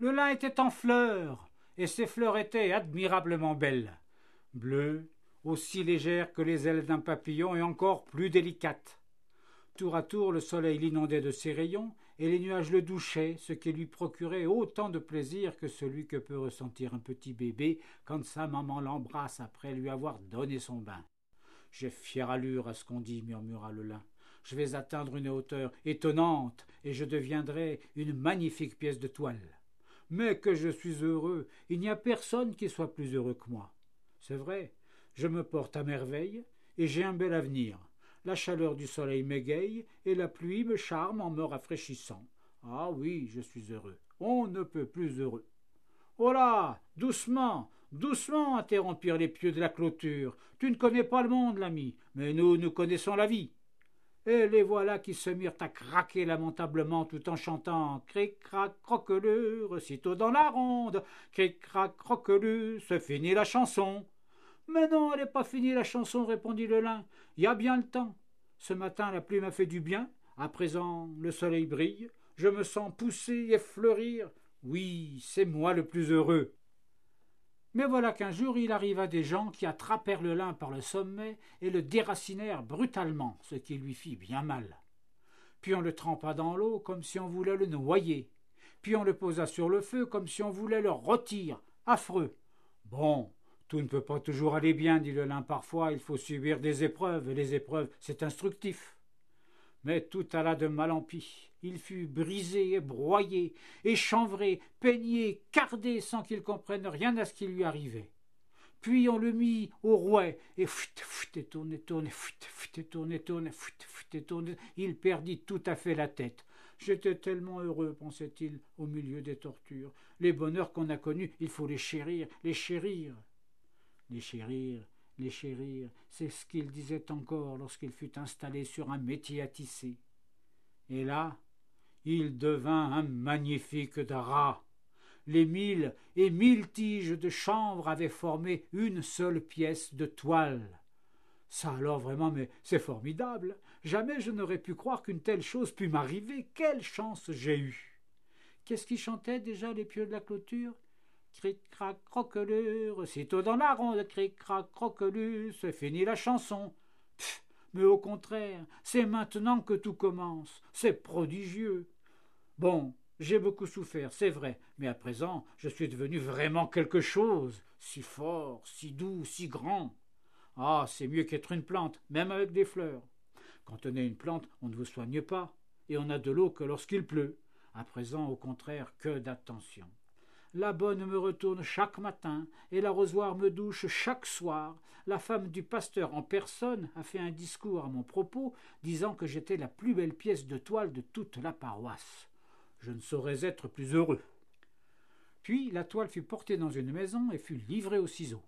Le lin était en fleurs, et ses fleurs étaient admirablement belles, bleues, aussi légères que les ailes d'un papillon et encore plus délicates. Tour à tour le soleil l'inondait de ses rayons, et les nuages le douchaient, ce qui lui procurait autant de plaisir que celui que peut ressentir un petit bébé quand sa maman l'embrasse après lui avoir donné son bain. J'ai fière allure à ce qu'on dit, murmura le lin. Je vais atteindre une hauteur étonnante, et je deviendrai une magnifique pièce de toile. Mais que je suis heureux, il n'y a personne qui soit plus heureux que moi. C'est vrai, je me porte à merveille, et j'ai un bel avenir. La chaleur du soleil m'égaye, et la pluie me charme en me rafraîchissant. Ah oui, je suis heureux. On ne peut plus heureux. Oh Doucement Doucement interrompirent les pieux de la clôture. Tu ne connais pas le monde, l'ami, mais nous, nous connaissons la vie et les voilà qui se mirent à craquer lamentablement tout en chantant Cric-crac croquelure, sitôt dans la ronde, Cric-crac croquelure, se finit la chanson. Mais non, elle n'est pas finie la chanson, répondit le lin. Il y a bien le temps. Ce matin la pluie m'a fait du bien, à présent le soleil brille, je me sens pousser et fleurir. Oui, c'est moi le plus heureux. Mais voilà qu'un jour il arriva des gens qui attrapèrent le lin par le sommet et le déracinèrent brutalement, ce qui lui fit bien mal. Puis on le trempa dans l'eau comme si on voulait le noyer. Puis on le posa sur le feu comme si on voulait le rôtir. Affreux. Bon, tout ne peut pas toujours aller bien, dit le lin parfois, il faut subir des épreuves, et les épreuves, c'est instructif. Mais tout alla de mal en pis. Il fut brisé et broyé, échanvré, peigné, cardé sans qu'il comprenne rien à ce qui lui arrivait. Puis on le mit au rouet, et fut, fut, et tourne, tourne, fut, fut, et tourne, tourne, et tourne. Il perdit tout à fait la tête. J'étais tellement heureux, pensait-il, au milieu des tortures. Les bonheurs qu'on a connus, il faut les chérir, les chérir. Les chérir, les chérir, c'est ce qu'il disait encore lorsqu'il fut installé sur un métier à tisser. Et là, il devint un magnifique drap. Les mille et mille tiges de chanvre avaient formé une seule pièce de toile. Ça alors vraiment, mais c'est formidable. Jamais je n'aurais pu croire qu'une telle chose pût m'arriver. Quelle chance j'ai eue. Qu'est-ce qui chantait déjà les pieux de la clôture? Cric-crac croquelure, sitôt dans la ronde, cric-crac croquelure, c'est fini la chanson. Pff, mais au contraire, c'est maintenant que tout commence. C'est prodigieux. Bon, j'ai beaucoup souffert, c'est vrai, mais à présent je suis devenu vraiment quelque chose, si fort, si doux, si grand. Ah, c'est mieux qu'être une plante, même avec des fleurs. Quand on est une plante, on ne vous soigne pas, et on n'a de l'eau que lorsqu'il pleut. À présent, au contraire, que d'attention. La bonne me retourne chaque matin, et l'arrosoir me douche chaque soir. La femme du pasteur en personne a fait un discours à mon propos, disant que j'étais la plus belle pièce de toile de toute la paroisse je ne saurais être plus heureux. Puis la toile fut portée dans une maison et fut livrée aux ciseaux.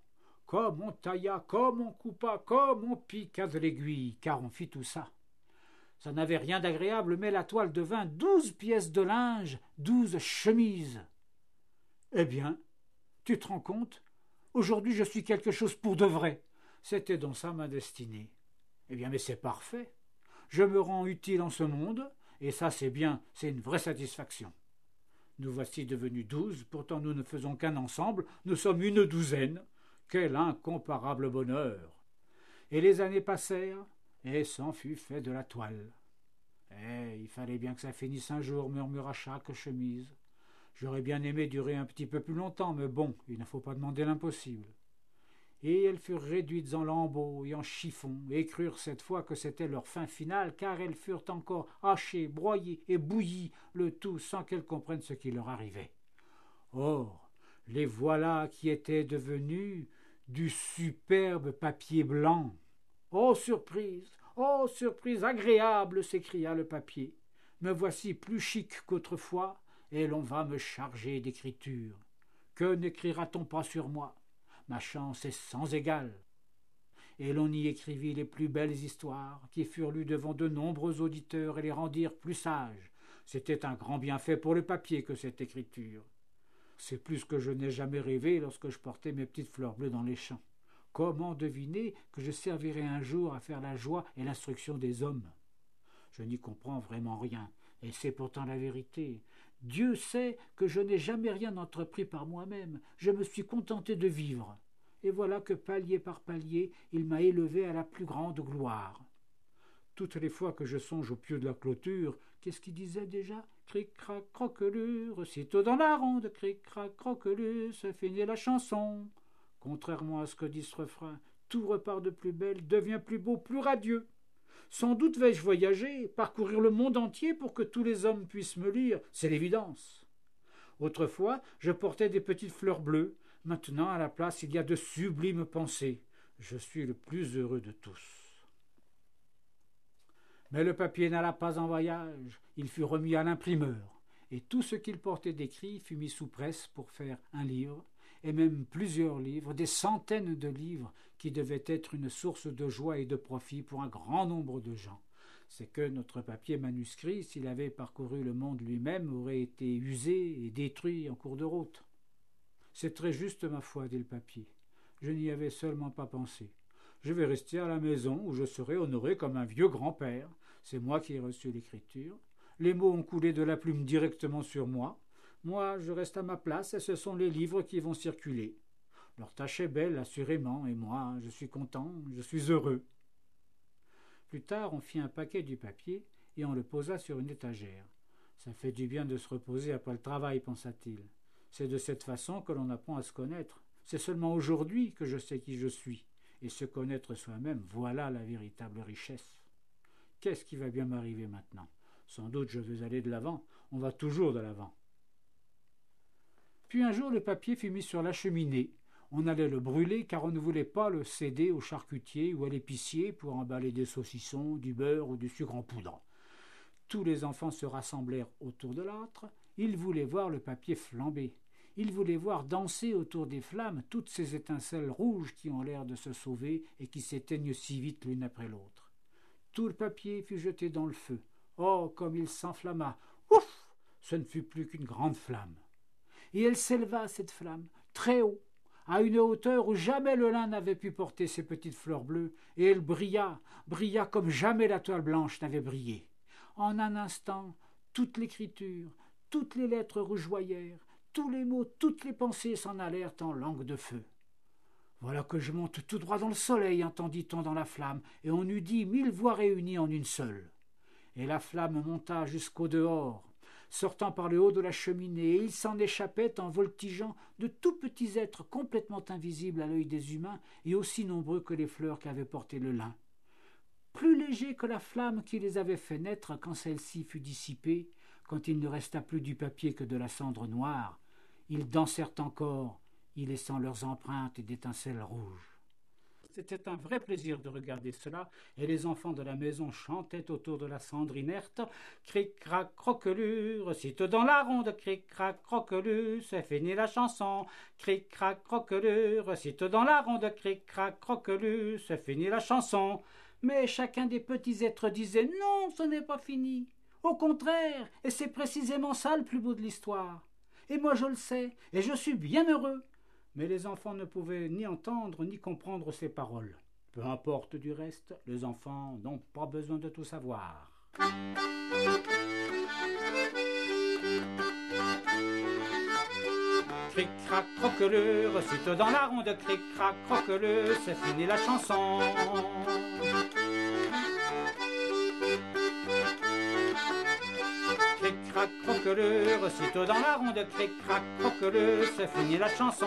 Comme on tailla, comme on coupa, comme on piqua de l'aiguille, car on fit tout ça. Ça n'avait rien d'agréable, mais la toile devint douze pièces de linge, douze chemises. Eh bien, tu te rends compte? Aujourd'hui je suis quelque chose pour de vrai. C'était donc ça ma destinée. Eh bien, mais c'est parfait. Je me rends utile en ce monde, et ça, c'est bien, c'est une vraie satisfaction. Nous voici devenus douze, pourtant nous ne faisons qu'un ensemble, nous sommes une douzaine. Quel incomparable bonheur. Et les années passèrent, et s'en fut fait de la toile. Eh, il fallait bien que ça finisse un jour, murmura chaque chemise. J'aurais bien aimé durer un petit peu plus longtemps, mais bon, il ne faut pas demander l'impossible et elles furent réduites en lambeaux et en chiffons, et crurent cette fois que c'était leur fin finale, car elles furent encore hachées, broyées et bouillies, le tout sans qu'elles comprennent ce qui leur arrivait. Or, les voilà qui étaient devenus du superbe papier blanc. Oh surprise. Oh surprise agréable. s'écria le papier. Me voici plus chic qu'autrefois, et l'on va me charger d'écriture. Que n'écrira t on pas sur moi? Ma chance est sans égale. Et l'on y écrivit les plus belles histoires, qui furent lues devant de nombreux auditeurs et les rendirent plus sages. C'était un grand bienfait pour le papier que cette écriture. C'est plus que je n'ai jamais rêvé lorsque je portais mes petites fleurs bleues dans les champs. Comment deviner que je servirai un jour à faire la joie et l'instruction des hommes? Je n'y comprends vraiment rien, et c'est pourtant la vérité. Dieu sait que je n'ai jamais rien entrepris par moi-même, je me suis contenté de vivre. Et voilà que palier par palier, il m'a élevé à la plus grande gloire. Toutes les fois que je songe au pieu de la clôture, qu'est-ce qu'il disait déjà? Cric-crac, croquelure, sitôt dans la ronde, cric-crac, croquelure, se finit la chanson. Contrairement à ce que dit ce refrain, tout repart de plus belle, devient plus beau, plus radieux. Sans doute vais-je voyager, parcourir le monde entier pour que tous les hommes puissent me lire, c'est l'évidence. Autrefois, je portais des petites fleurs bleues, maintenant à la place il y a de sublimes pensées. Je suis le plus heureux de tous. Mais le papier n'alla pas en voyage, il fut remis à l'imprimeur, et tout ce qu'il portait d'écrit fut mis sous presse pour faire un livre, et même plusieurs livres, des centaines de livres, qui devaient être une source de joie et de profit pour un grand nombre de gens. C'est que notre papier manuscrit, s'il avait parcouru le monde lui-même, aurait été usé et détruit en cours de route. C'est très juste, ma foi, dit le papier. Je n'y avais seulement pas pensé. Je vais rester à la maison où je serai honoré comme un vieux grand-père. C'est moi qui ai reçu l'écriture. Les mots ont coulé de la plume directement sur moi. Moi, je reste à ma place et ce sont les livres qui vont circuler. Leur tâche est belle, assurément, et moi, je suis content, je suis heureux. Plus tard, on fit un paquet du papier et on le posa sur une étagère. Ça fait du bien de se reposer après le travail, pensa-t-il. C'est de cette façon que l'on apprend à se connaître. C'est seulement aujourd'hui que je sais qui je suis. Et se connaître soi-même, voilà la véritable richesse. Qu'est-ce qui va bien m'arriver maintenant? Sans doute je veux aller de l'avant. On va toujours de l'avant. Puis un jour le papier fut mis sur la cheminée. On allait le brûler car on ne voulait pas le céder au charcutier ou à l'épicier pour emballer des saucissons, du beurre ou du sucre en poudre. Tous les enfants se rassemblèrent autour de l'âtre. Ils voulaient voir le papier flamber. Ils voulaient voir danser autour des flammes toutes ces étincelles rouges qui ont l'air de se sauver et qui s'éteignent si vite l'une après l'autre. Tout le papier fut jeté dans le feu. Oh, comme il s'enflamma. Ouf. Ce ne fut plus qu'une grande flamme et elle s'éleva, cette flamme, très haut, à une hauteur où jamais le lin n'avait pu porter ses petites fleurs bleues, et elle brilla, brilla comme jamais la toile blanche n'avait brillé. En un instant, toute l'écriture, toutes les lettres rougeoyèrent, tous les mots, toutes les pensées s'en allèrent en langue de feu. Voilà que je monte tout droit dans le soleil, entendit-on dans la flamme, et on eût dit mille voix réunies en une seule. Et la flamme monta jusqu'au dehors, sortant par le haut de la cheminée, et il s'en échappait en voltigeant de tout petits êtres complètement invisibles à l'œil des humains et aussi nombreux que les fleurs qu'avait portées le lin. Plus légers que la flamme qui les avait fait naître quand celle-ci fut dissipée, quand il ne resta plus du papier que de la cendre noire, ils dansèrent encore, y laissant leurs empreintes d'étincelles rouges. C'était un vrai plaisir de regarder cela, et les enfants de la maison chantaient autour de la cendre inerte. Cric-crac, croquelure, sitôt dans la ronde, cric-crac, croquelure, c'est fini la chanson. Cric-crac, croquelure, sitôt dans la ronde, cric-crac, croquelure, c'est fini la chanson. Mais chacun des petits êtres disait non, ce n'est pas fini. Au contraire, et c'est précisément ça le plus beau de l'histoire. Et moi je le sais, et je suis bien heureux mais les enfants ne pouvaient ni entendre ni comprendre ces paroles. Peu importe du reste, les enfants n'ont pas besoin de tout savoir. Cric-crac, croquelure, sitôt dans la ronde, cric-crac, croquelure, c'est fini la chanson. Cric-crac, croquelure, aussitôt dans la ronde, cric-crac, croquelure, c'est fini la chanson.